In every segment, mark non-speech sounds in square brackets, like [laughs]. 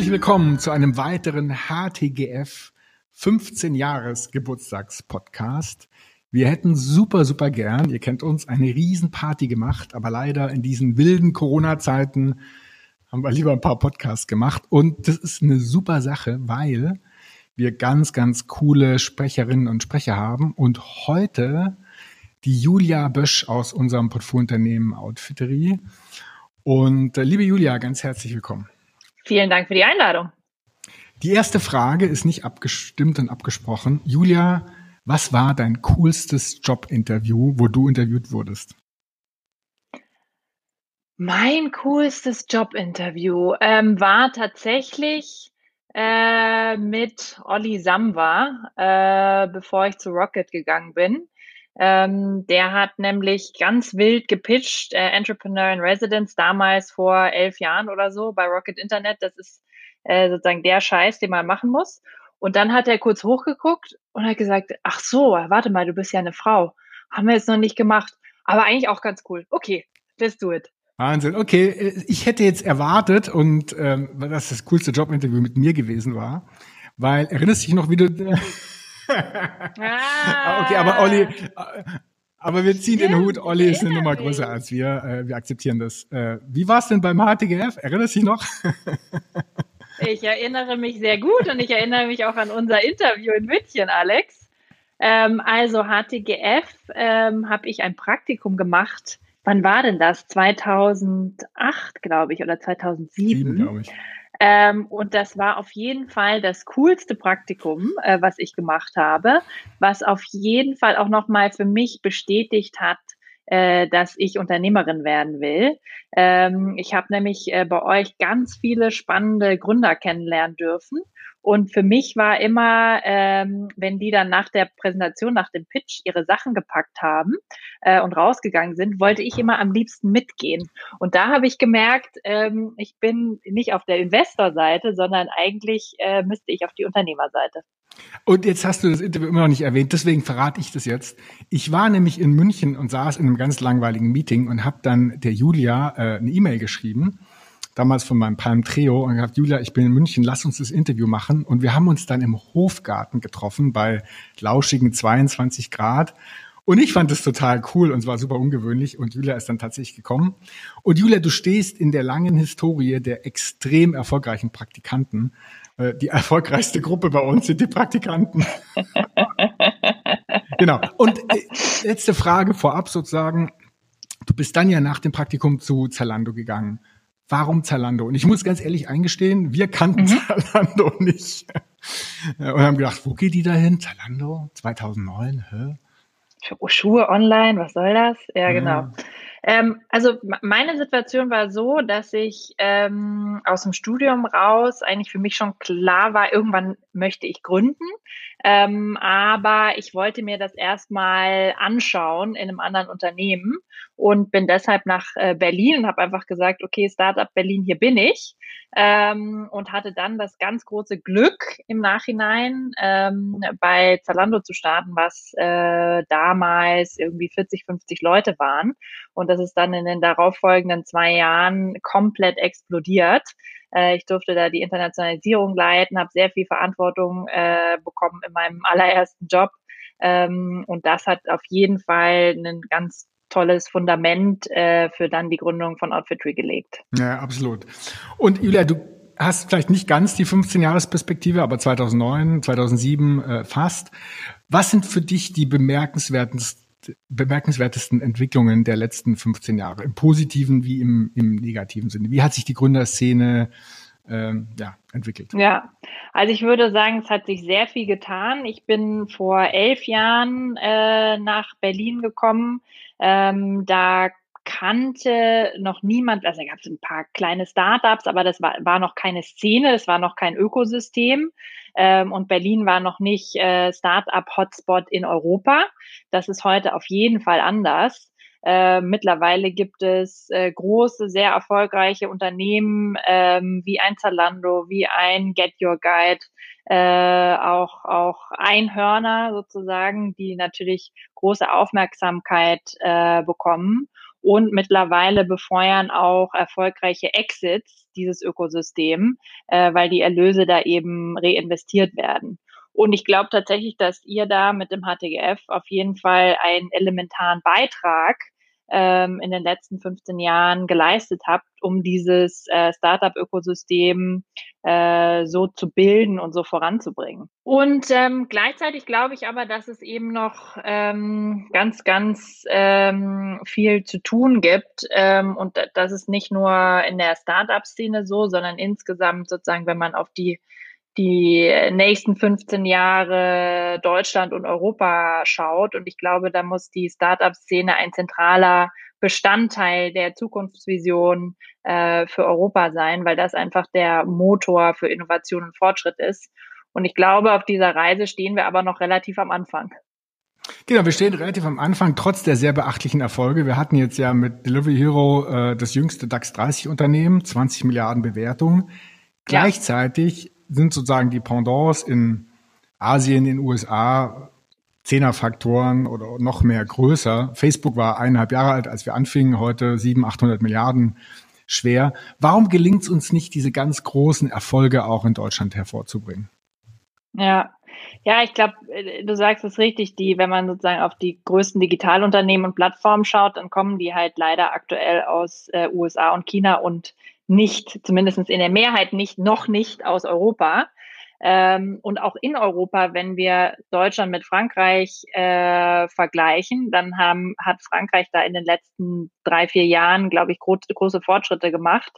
Herzlich willkommen zu einem weiteren HTGF 15 Jahres Geburtstagspodcast. Wir hätten super, super gern, ihr kennt uns, eine Riesenparty gemacht, aber leider in diesen wilden Corona-Zeiten haben wir lieber ein paar Podcasts gemacht. Und das ist eine super Sache, weil wir ganz, ganz coole Sprecherinnen und Sprecher haben. Und heute die Julia Bösch aus unserem Portfoliounternehmen Outfittery. Und äh, liebe Julia, ganz herzlich willkommen. Vielen Dank für die Einladung. Die erste Frage ist nicht abgestimmt und abgesprochen. Julia, was war dein coolstes Jobinterview, wo du interviewt wurdest? Mein coolstes Jobinterview ähm, war tatsächlich äh, mit Olli Samba, äh, bevor ich zu Rocket gegangen bin. Ähm, der hat nämlich ganz wild gepitcht, äh, Entrepreneur in Residence, damals vor elf Jahren oder so bei Rocket Internet. Das ist äh, sozusagen der Scheiß, den man machen muss. Und dann hat er kurz hochgeguckt und hat gesagt, ach so, warte mal, du bist ja eine Frau. Haben wir jetzt noch nicht gemacht. Aber eigentlich auch ganz cool. Okay, let's do it. Wahnsinn. Okay, äh, ich hätte jetzt erwartet und ähm, dass das coolste Jobinterview mit mir gewesen war, weil erinnerst du dich noch, wie du ah. Okay, aber Olli, aber wir ziehen den Hut. Olli ist eine Nummer größer als wir. Äh, wir akzeptieren das. Äh, wie war es denn beim HTGF? Erinnerst du dich noch? [laughs] ich erinnere mich sehr gut und ich erinnere mich auch an unser Interview in München, Alex. Ähm, also HTGF ähm, habe ich ein Praktikum gemacht. Wann war denn das? 2008, glaube ich, oder 2007. glaube ich. Ähm, und das war auf jeden Fall das coolste Praktikum, äh, was ich gemacht habe, was auf jeden Fall auch nochmal für mich bestätigt hat, äh, dass ich Unternehmerin werden will. Ähm, ich habe nämlich äh, bei euch ganz viele spannende Gründer kennenlernen dürfen und für mich war immer, ähm, wenn die dann nach der Präsentation, nach dem Pitch ihre Sachen gepackt haben äh, und rausgegangen sind, wollte ich immer am liebsten mitgehen. Und da habe ich gemerkt, ähm, ich bin nicht auf der Investorseite, sondern eigentlich äh, müsste ich auf die Unternehmerseite. Und jetzt hast du das Interview immer noch nicht erwähnt, deswegen verrate ich das jetzt. Ich war nämlich in München und saß in einem ganz langweiligen Meeting und habe dann der Julia äh, eine E-Mail geschrieben damals von meinem Palm Trio und gesagt, Julia, ich bin in München, lass uns das Interview machen. Und wir haben uns dann im Hofgarten getroffen bei lauschigen 22 Grad. Und ich fand das total cool und es war super ungewöhnlich. Und Julia ist dann tatsächlich gekommen. Und Julia, du stehst in der langen Historie der extrem erfolgreichen Praktikanten. Äh, die erfolgreichste Gruppe bei uns sind die Praktikanten. [laughs] genau. Und äh, letzte Frage vorab sozusagen. Du bist dann ja nach dem Praktikum zu Zalando gegangen warum Zalando? Und ich muss ganz ehrlich eingestehen, wir kannten mhm. Zalando [laughs] nicht. Und haben gedacht, wo geht die da hin? Zalando 2009? Hä? Schuhe online, was soll das? Ja, genau. Ja. Ähm, also meine Situation war so, dass ich ähm, aus dem Studium raus eigentlich für mich schon klar war, irgendwann möchte ich gründen. Ähm, aber ich wollte mir das erstmal anschauen in einem anderen Unternehmen und bin deshalb nach äh, Berlin und habe einfach gesagt, okay, Startup Berlin, hier bin ich. Ähm, und hatte dann das ganz große Glück im Nachhinein ähm, bei Zalando zu starten, was äh, damals irgendwie 40, 50 Leute waren. Und das ist dann in den darauffolgenden zwei Jahren komplett explodiert. Äh, ich durfte da die Internationalisierung leiten, habe sehr viel Verantwortung äh, bekommen in meinem [laughs] allerersten Job. Ähm, und das hat auf jeden Fall ein ganz tolles Fundament äh, für dann die Gründung von Outfitry gelegt. Ja, absolut. Und Julia, du hast vielleicht nicht ganz die 15-Jahres-Perspektive, aber 2009, 2007 äh, fast. Was sind für dich die bemerkenswertesten bemerkenswertesten Entwicklungen der letzten 15 Jahre, im positiven wie im, im negativen Sinne? Wie hat sich die Gründerszene ähm, ja, entwickelt? Ja, also ich würde sagen, es hat sich sehr viel getan. Ich bin vor elf Jahren äh, nach Berlin gekommen. Ähm, da kannte noch niemand, also gab es ein paar kleine Startups, aber das war, war noch keine Szene, es war noch kein Ökosystem. Ähm, und Berlin war noch nicht äh, Startup-Hotspot in Europa. Das ist heute auf jeden Fall anders. Äh, mittlerweile gibt es äh, große, sehr erfolgreiche Unternehmen ähm, wie ein Zalando, wie ein Get Your Guide, äh, auch, auch Einhörner sozusagen, die natürlich große Aufmerksamkeit äh, bekommen. und mittlerweile befeuern auch erfolgreiche Exits dieses Ökosystem, äh, weil die Erlöse da eben reinvestiert werden. Und ich glaube tatsächlich, dass ihr da mit dem HTGF auf jeden Fall einen elementaren Beitrag ähm, in den letzten 15 Jahren geleistet habt, um dieses äh, Startup-Ökosystem äh, so zu bilden und so voranzubringen. Und ähm, gleichzeitig glaube ich aber, dass es eben noch ähm, ganz, ganz ähm, viel zu tun gibt. Ähm, und das ist nicht nur in der Startup-Szene so, sondern insgesamt sozusagen, wenn man auf die die nächsten 15 Jahre Deutschland und Europa schaut. Und ich glaube, da muss die Startup-Szene ein zentraler Bestandteil der Zukunftsvision äh, für Europa sein, weil das einfach der Motor für Innovation und Fortschritt ist. Und ich glaube, auf dieser Reise stehen wir aber noch relativ am Anfang. Genau, wir stehen relativ am Anfang, trotz der sehr beachtlichen Erfolge. Wir hatten jetzt ja mit Delivery Hero äh, das jüngste DAX 30 Unternehmen, 20 Milliarden Bewertungen. Gleichzeitig sind sozusagen die Pendants in Asien, in den USA, Zehnerfaktoren oder noch mehr größer. Facebook war eineinhalb Jahre alt, als wir anfingen, heute sieben, 800 Milliarden schwer. Warum gelingt es uns nicht, diese ganz großen Erfolge auch in Deutschland hervorzubringen? Ja, ja, ich glaube, äh, du sagst es richtig, die, wenn man sozusagen auf die größten Digitalunternehmen und Plattformen schaut, dann kommen die halt leider aktuell aus äh, USA und China und nicht, zumindest in der Mehrheit nicht, noch nicht aus Europa. Ähm, und auch in Europa, wenn wir Deutschland mit Frankreich äh, vergleichen, dann haben, hat Frankreich da in den letzten drei, vier Jahren, glaube ich, gro große Fortschritte gemacht.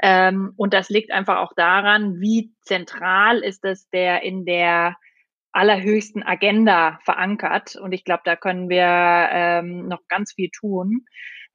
Ähm, und das liegt einfach auch daran, wie zentral ist es der in der allerhöchsten Agenda verankert. Und ich glaube, da können wir ähm, noch ganz viel tun.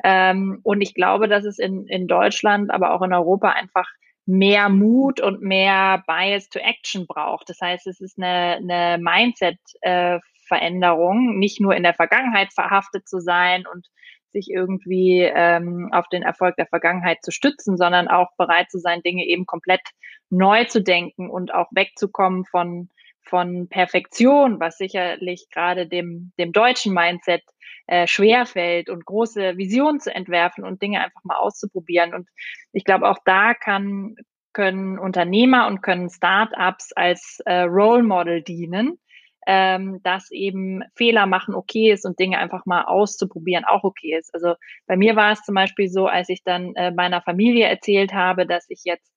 Ähm, und ich glaube, dass es in, in Deutschland, aber auch in Europa einfach mehr Mut und mehr Bias to Action braucht. Das heißt, es ist eine, eine Mindset-Veränderung, nicht nur in der Vergangenheit verhaftet zu sein und sich irgendwie ähm, auf den Erfolg der Vergangenheit zu stützen, sondern auch bereit zu sein, Dinge eben komplett neu zu denken und auch wegzukommen von von Perfektion, was sicherlich gerade dem, dem deutschen Mindset äh, schwerfällt und große Visionen zu entwerfen und Dinge einfach mal auszuprobieren. Und ich glaube, auch da kann, können Unternehmer und können Startups als äh, Role Model dienen, ähm, dass eben Fehler machen okay ist und Dinge einfach mal auszuprobieren auch okay ist. Also bei mir war es zum Beispiel so, als ich dann äh, meiner Familie erzählt habe, dass ich jetzt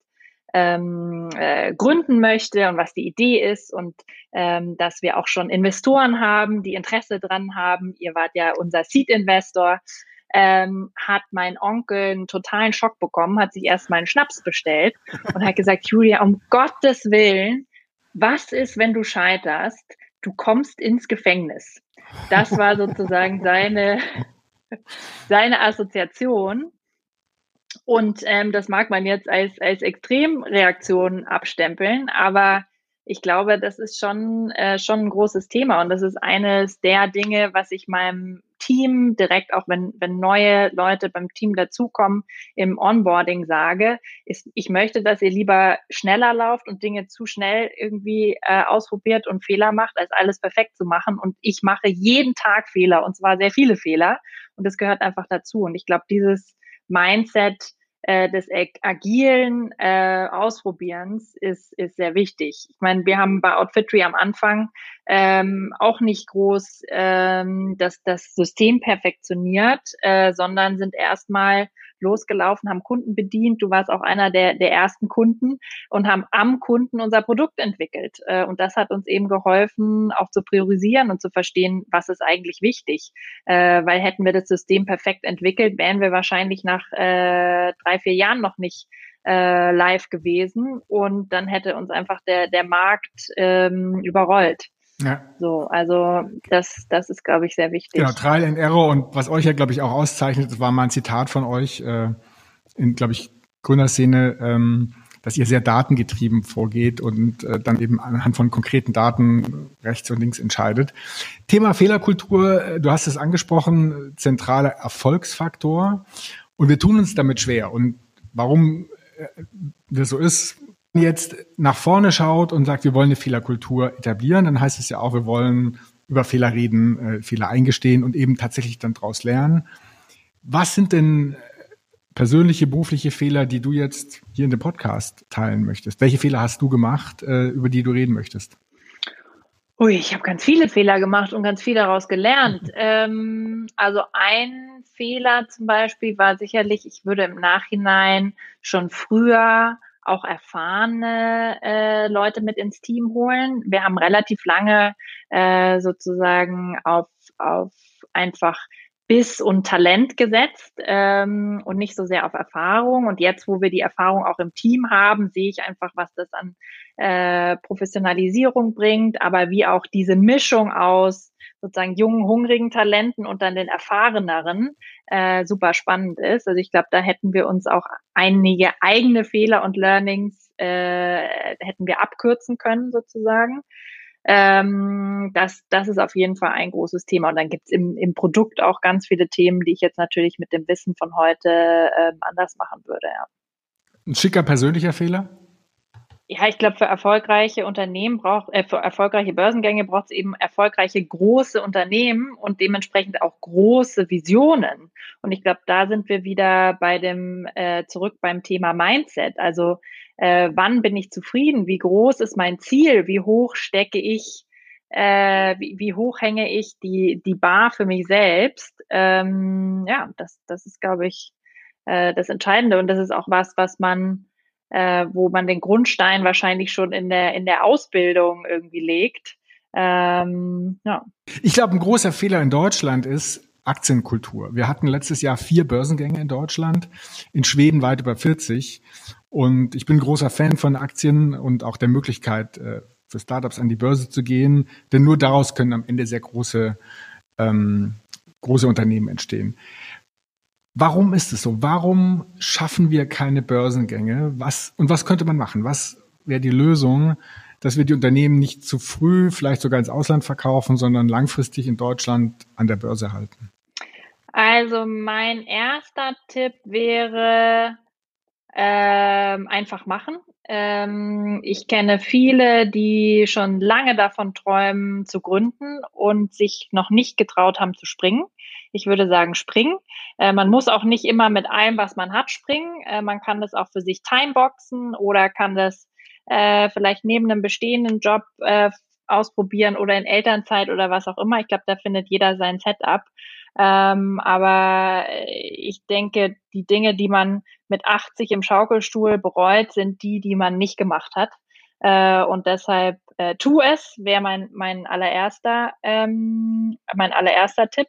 ähm, äh, gründen möchte und was die Idee ist und ähm, dass wir auch schon Investoren haben, die Interesse dran haben. Ihr wart ja unser Seed-Investor. Ähm, hat mein Onkel einen totalen Schock bekommen, hat sich erst mal einen Schnaps bestellt und hat gesagt, [laughs] Julia, um Gottes Willen, was ist, wenn du scheiterst? Du kommst ins Gefängnis. Das war sozusagen seine, [laughs] seine Assoziation. Und ähm, das mag man jetzt als, als Extremreaktion abstempeln, aber ich glaube, das ist schon, äh, schon ein großes Thema und das ist eines der Dinge, was ich meinem Team direkt auch, wenn, wenn neue Leute beim Team dazukommen, im Onboarding sage, ist, ich möchte, dass ihr lieber schneller lauft und Dinge zu schnell irgendwie äh, ausprobiert und Fehler macht, als alles perfekt zu machen. Und ich mache jeden Tag Fehler und zwar sehr viele Fehler und das gehört einfach dazu. Und ich glaube, dieses Mindset äh, des agilen äh, Ausprobierens ist, ist sehr wichtig. Ich meine, wir haben bei Outfitry am Anfang ähm, auch nicht groß ähm, das, das System perfektioniert, äh, sondern sind erstmal losgelaufen, haben Kunden bedient. Du warst auch einer der, der ersten Kunden und haben am Kunden unser Produkt entwickelt. Äh, und das hat uns eben geholfen, auch zu priorisieren und zu verstehen, was ist eigentlich wichtig. Äh, weil hätten wir das System perfekt entwickelt, wären wir wahrscheinlich nach äh, drei, vier Jahren noch nicht äh, live gewesen und dann hätte uns einfach der, der Markt ähm, überrollt. Ja. So, also das, das ist, glaube ich, sehr wichtig. Genau, Trial and Error und was euch ja, glaube ich, auch auszeichnet, das war mal ein Zitat von euch äh, in, glaube ich, Gründerszene, ähm, dass ihr sehr datengetrieben vorgeht und äh, dann eben anhand von konkreten Daten rechts und links entscheidet. Thema Fehlerkultur, äh, du hast es angesprochen, zentraler Erfolgsfaktor und wir tun uns damit schwer. Und warum äh, das so ist, jetzt nach vorne schaut und sagt, wir wollen eine Fehlerkultur etablieren, dann heißt es ja auch, wir wollen über Fehler reden, äh, Fehler eingestehen und eben tatsächlich dann daraus lernen. Was sind denn persönliche, berufliche Fehler, die du jetzt hier in dem Podcast teilen möchtest? Welche Fehler hast du gemacht, äh, über die du reden möchtest? Ui, ich habe ganz viele Fehler gemacht und ganz viel daraus gelernt. [laughs] ähm, also ein Fehler zum Beispiel war sicherlich, ich würde im Nachhinein schon früher auch erfahrene äh, Leute mit ins Team holen. Wir haben relativ lange äh, sozusagen auf, auf einfach Biss und Talent gesetzt ähm, und nicht so sehr auf Erfahrung. Und jetzt, wo wir die Erfahrung auch im Team haben, sehe ich einfach, was das an äh, Professionalisierung bringt, aber wie auch diese Mischung aus sozusagen jungen, hungrigen Talenten und dann den erfahreneren äh, super spannend ist. Also ich glaube, da hätten wir uns auch einige eigene Fehler und Learnings äh, hätten wir abkürzen können sozusagen. Ähm, das, das ist auf jeden Fall ein großes Thema. Und dann gibt's im, im Produkt auch ganz viele Themen, die ich jetzt natürlich mit dem Wissen von heute ähm, anders machen würde. Ja. Ein schicker persönlicher Fehler? Ja, ich glaube, für erfolgreiche Unternehmen braucht, äh, für erfolgreiche Börsengänge braucht es eben erfolgreiche große Unternehmen und dementsprechend auch große Visionen. Und ich glaube, da sind wir wieder bei dem äh, zurück beim Thema Mindset. Also äh, wann bin ich zufrieden? Wie groß ist mein Ziel? Wie hoch stecke ich? Äh, wie, wie hoch hänge ich die die Bar für mich selbst? Ähm, ja, das das ist, glaube ich, äh, das Entscheidende und das ist auch was, was man äh, wo man den Grundstein wahrscheinlich schon in der, in der Ausbildung irgendwie legt. Ähm, ja. Ich glaube, ein großer Fehler in Deutschland ist Aktienkultur. Wir hatten letztes Jahr vier Börsengänge in Deutschland, in Schweden weit über 40. Und ich bin großer Fan von Aktien und auch der Möglichkeit, äh, für Startups an die Börse zu gehen, denn nur daraus können am Ende sehr große, ähm, große Unternehmen entstehen. Warum ist es so? Warum schaffen wir keine Börsengänge? Was, und was könnte man machen? Was wäre die Lösung, dass wir die Unternehmen nicht zu früh, vielleicht sogar ins Ausland verkaufen, sondern langfristig in Deutschland an der Börse halten? Also mein erster Tipp wäre ähm, einfach machen. Ähm, ich kenne viele, die schon lange davon träumen zu gründen und sich noch nicht getraut haben zu springen. Ich würde sagen, springen. Äh, man muss auch nicht immer mit allem, was man hat, springen. Äh, man kann das auch für sich timeboxen oder kann das äh, vielleicht neben einem bestehenden Job äh, ausprobieren oder in Elternzeit oder was auch immer. Ich glaube, da findet jeder sein Setup. Ähm, aber ich denke, die Dinge, die man mit 80 im Schaukelstuhl bereut, sind die, die man nicht gemacht hat. Äh, und deshalb äh, tu es, wäre mein, mein allererster, ähm, mein allererster Tipp.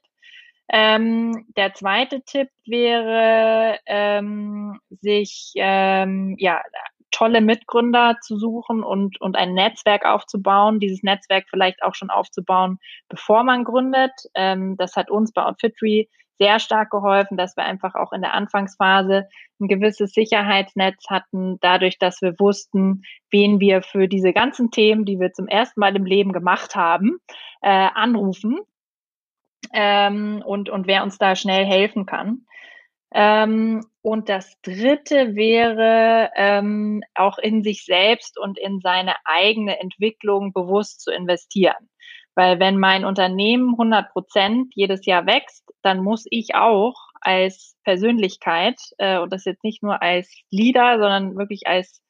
Ähm, der zweite Tipp wäre, ähm, sich ähm, ja tolle Mitgründer zu suchen und, und ein Netzwerk aufzubauen, dieses Netzwerk vielleicht auch schon aufzubauen, bevor man gründet. Ähm, das hat uns bei Outfitry sehr stark geholfen, dass wir einfach auch in der Anfangsphase ein gewisses Sicherheitsnetz hatten, dadurch, dass wir wussten, wen wir für diese ganzen Themen, die wir zum ersten Mal im Leben gemacht haben, äh, anrufen ähm, und, und wer uns da schnell helfen kann. Ähm, und das Dritte wäre, ähm, auch in sich selbst und in seine eigene Entwicklung bewusst zu investieren. Weil wenn mein Unternehmen 100 Prozent jedes Jahr wächst, dann muss ich auch als Persönlichkeit, äh, und das jetzt nicht nur als Leader, sondern wirklich als,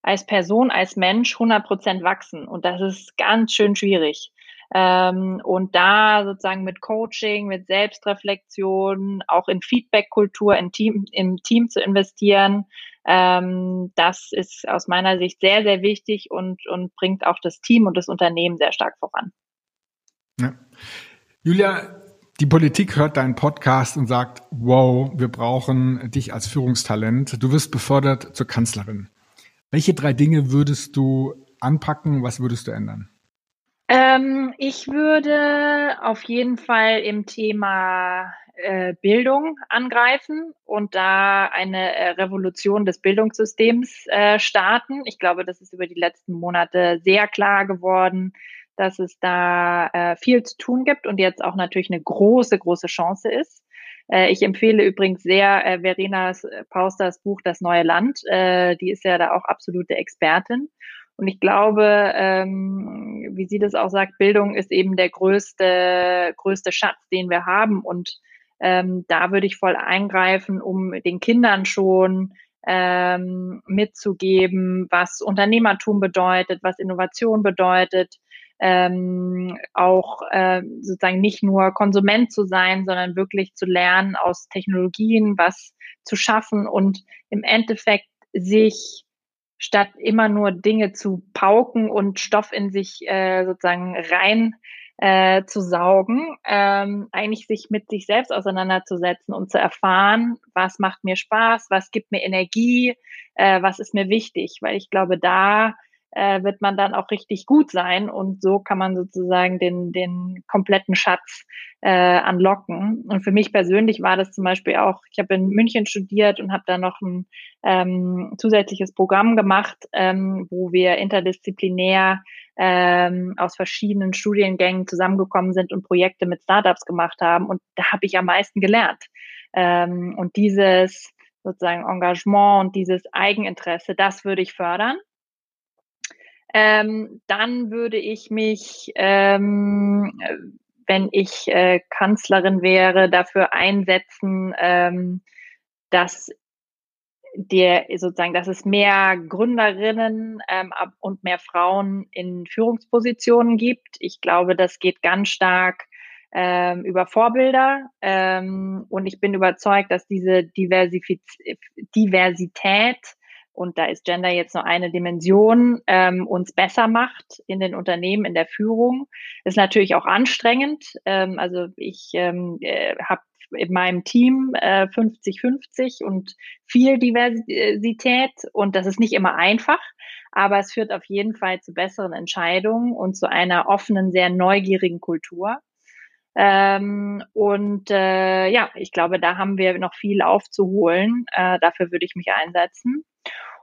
als Person, als Mensch 100 Prozent wachsen. Und das ist ganz schön schwierig. Ähm, und da sozusagen mit Coaching, mit Selbstreflexion, auch in Feedback-Kultur in Team, im Team zu investieren, ähm, das ist aus meiner Sicht sehr, sehr wichtig und, und bringt auch das Team und das Unternehmen sehr stark voran. Ja. Julia, die Politik hört deinen Podcast und sagt, wow, wir brauchen dich als Führungstalent. Du wirst befördert zur Kanzlerin. Welche drei Dinge würdest du anpacken? Was würdest du ändern? Ähm, ich würde auf jeden Fall im Thema äh, Bildung angreifen und da eine äh, Revolution des Bildungssystems äh, starten. Ich glaube, das ist über die letzten Monate sehr klar geworden, dass es da äh, viel zu tun gibt und jetzt auch natürlich eine große, große Chance ist. Äh, ich empfehle übrigens sehr äh, Verena Pausters Buch Das neue Land. Die ist ja da auch absolute Expertin. Und ich glaube, ähm, wie sie das auch sagt, Bildung ist eben der größte, größte Schatz, den wir haben. Und ähm, da würde ich voll eingreifen, um den Kindern schon ähm, mitzugeben, was Unternehmertum bedeutet, was Innovation bedeutet, ähm, auch äh, sozusagen nicht nur Konsument zu sein, sondern wirklich zu lernen, aus Technologien was zu schaffen und im Endeffekt sich statt immer nur Dinge zu pauken und Stoff in sich äh, sozusagen rein äh, zu saugen, ähm, eigentlich sich mit sich selbst auseinanderzusetzen und zu erfahren, was macht mir Spaß, was gibt mir Energie, äh, was ist mir wichtig, weil ich glaube, da äh, wird man dann auch richtig gut sein und so kann man sozusagen den, den kompletten Schatz äh, anlocken. Und für mich persönlich war das zum Beispiel auch, ich habe in München studiert und habe da noch ein ähm, zusätzliches Programm gemacht, ähm, wo wir interdisziplinär ähm, aus verschiedenen Studiengängen zusammengekommen sind und Projekte mit Startups gemacht haben. Und da habe ich am meisten gelernt. Ähm, und dieses sozusagen Engagement und dieses Eigeninteresse, das würde ich fördern ähm, dann würde ich mich, ähm, wenn ich äh, Kanzlerin wäre, dafür einsetzen, ähm, dass der sozusagen, dass es mehr Gründerinnen ähm, und mehr Frauen in Führungspositionen gibt. Ich glaube, das geht ganz stark ähm, über Vorbilder ähm, und ich bin überzeugt, dass diese Diversifiz Diversität und da ist Gender jetzt nur eine Dimension, ähm, uns besser macht in den Unternehmen, in der Führung. Ist natürlich auch anstrengend. Ähm, also ich ähm, äh, habe in meinem Team 50-50 äh, und viel Diversität und das ist nicht immer einfach, aber es führt auf jeden Fall zu besseren Entscheidungen und zu einer offenen, sehr neugierigen Kultur. Ähm, und äh, ja, ich glaube, da haben wir noch viel aufzuholen. Äh, dafür würde ich mich einsetzen.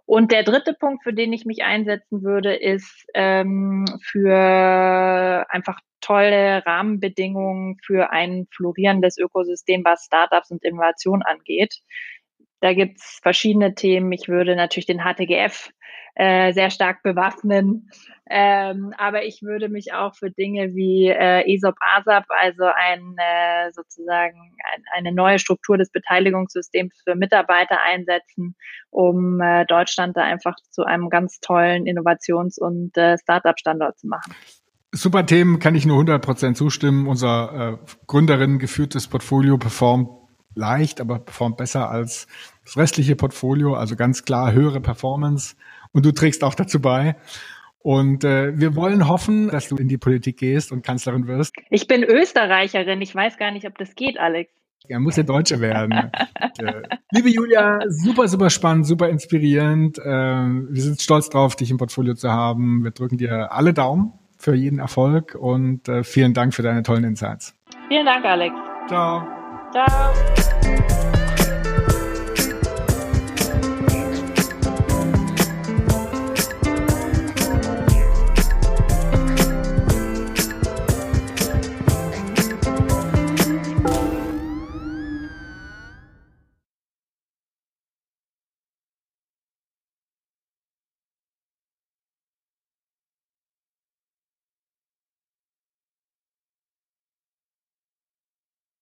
Und der dritte Punkt, für den ich mich einsetzen würde, ist ähm, für einfach tolle Rahmenbedingungen für ein florierendes Ökosystem, was Startups und Innovation angeht. Da gibt's verschiedene Themen. Ich würde natürlich den HTGF äh, sehr stark bewaffnen. Ähm, aber ich würde mich auch für Dinge wie äh, ESOP ASAP, also ein äh, sozusagen ein, eine neue Struktur des Beteiligungssystems für Mitarbeiter einsetzen, um äh, Deutschland da einfach zu einem ganz tollen Innovations- und äh, Startup-Standort zu machen. Super Themen, kann ich nur 100% zustimmen. Unser äh, Gründerinnen geführtes Portfolio performt leicht, aber performt besser als das restliche Portfolio. Also ganz klar höhere Performance und du trägst auch dazu bei. Und äh, wir wollen hoffen, dass du in die Politik gehst und Kanzlerin wirst. Ich bin Österreicherin. Ich weiß gar nicht, ob das geht, Alex. Ja, muss ja Deutsche werden. äh, liebe Julia, super, super spannend, super inspirierend. Äh, wir sind stolz drauf, dich im Portfolio zu haben. Wir drücken dir alle Daumen für jeden Erfolg und äh, vielen Dank für deine tollen Insights. Vielen Dank, Alex. Ciao. Ciao.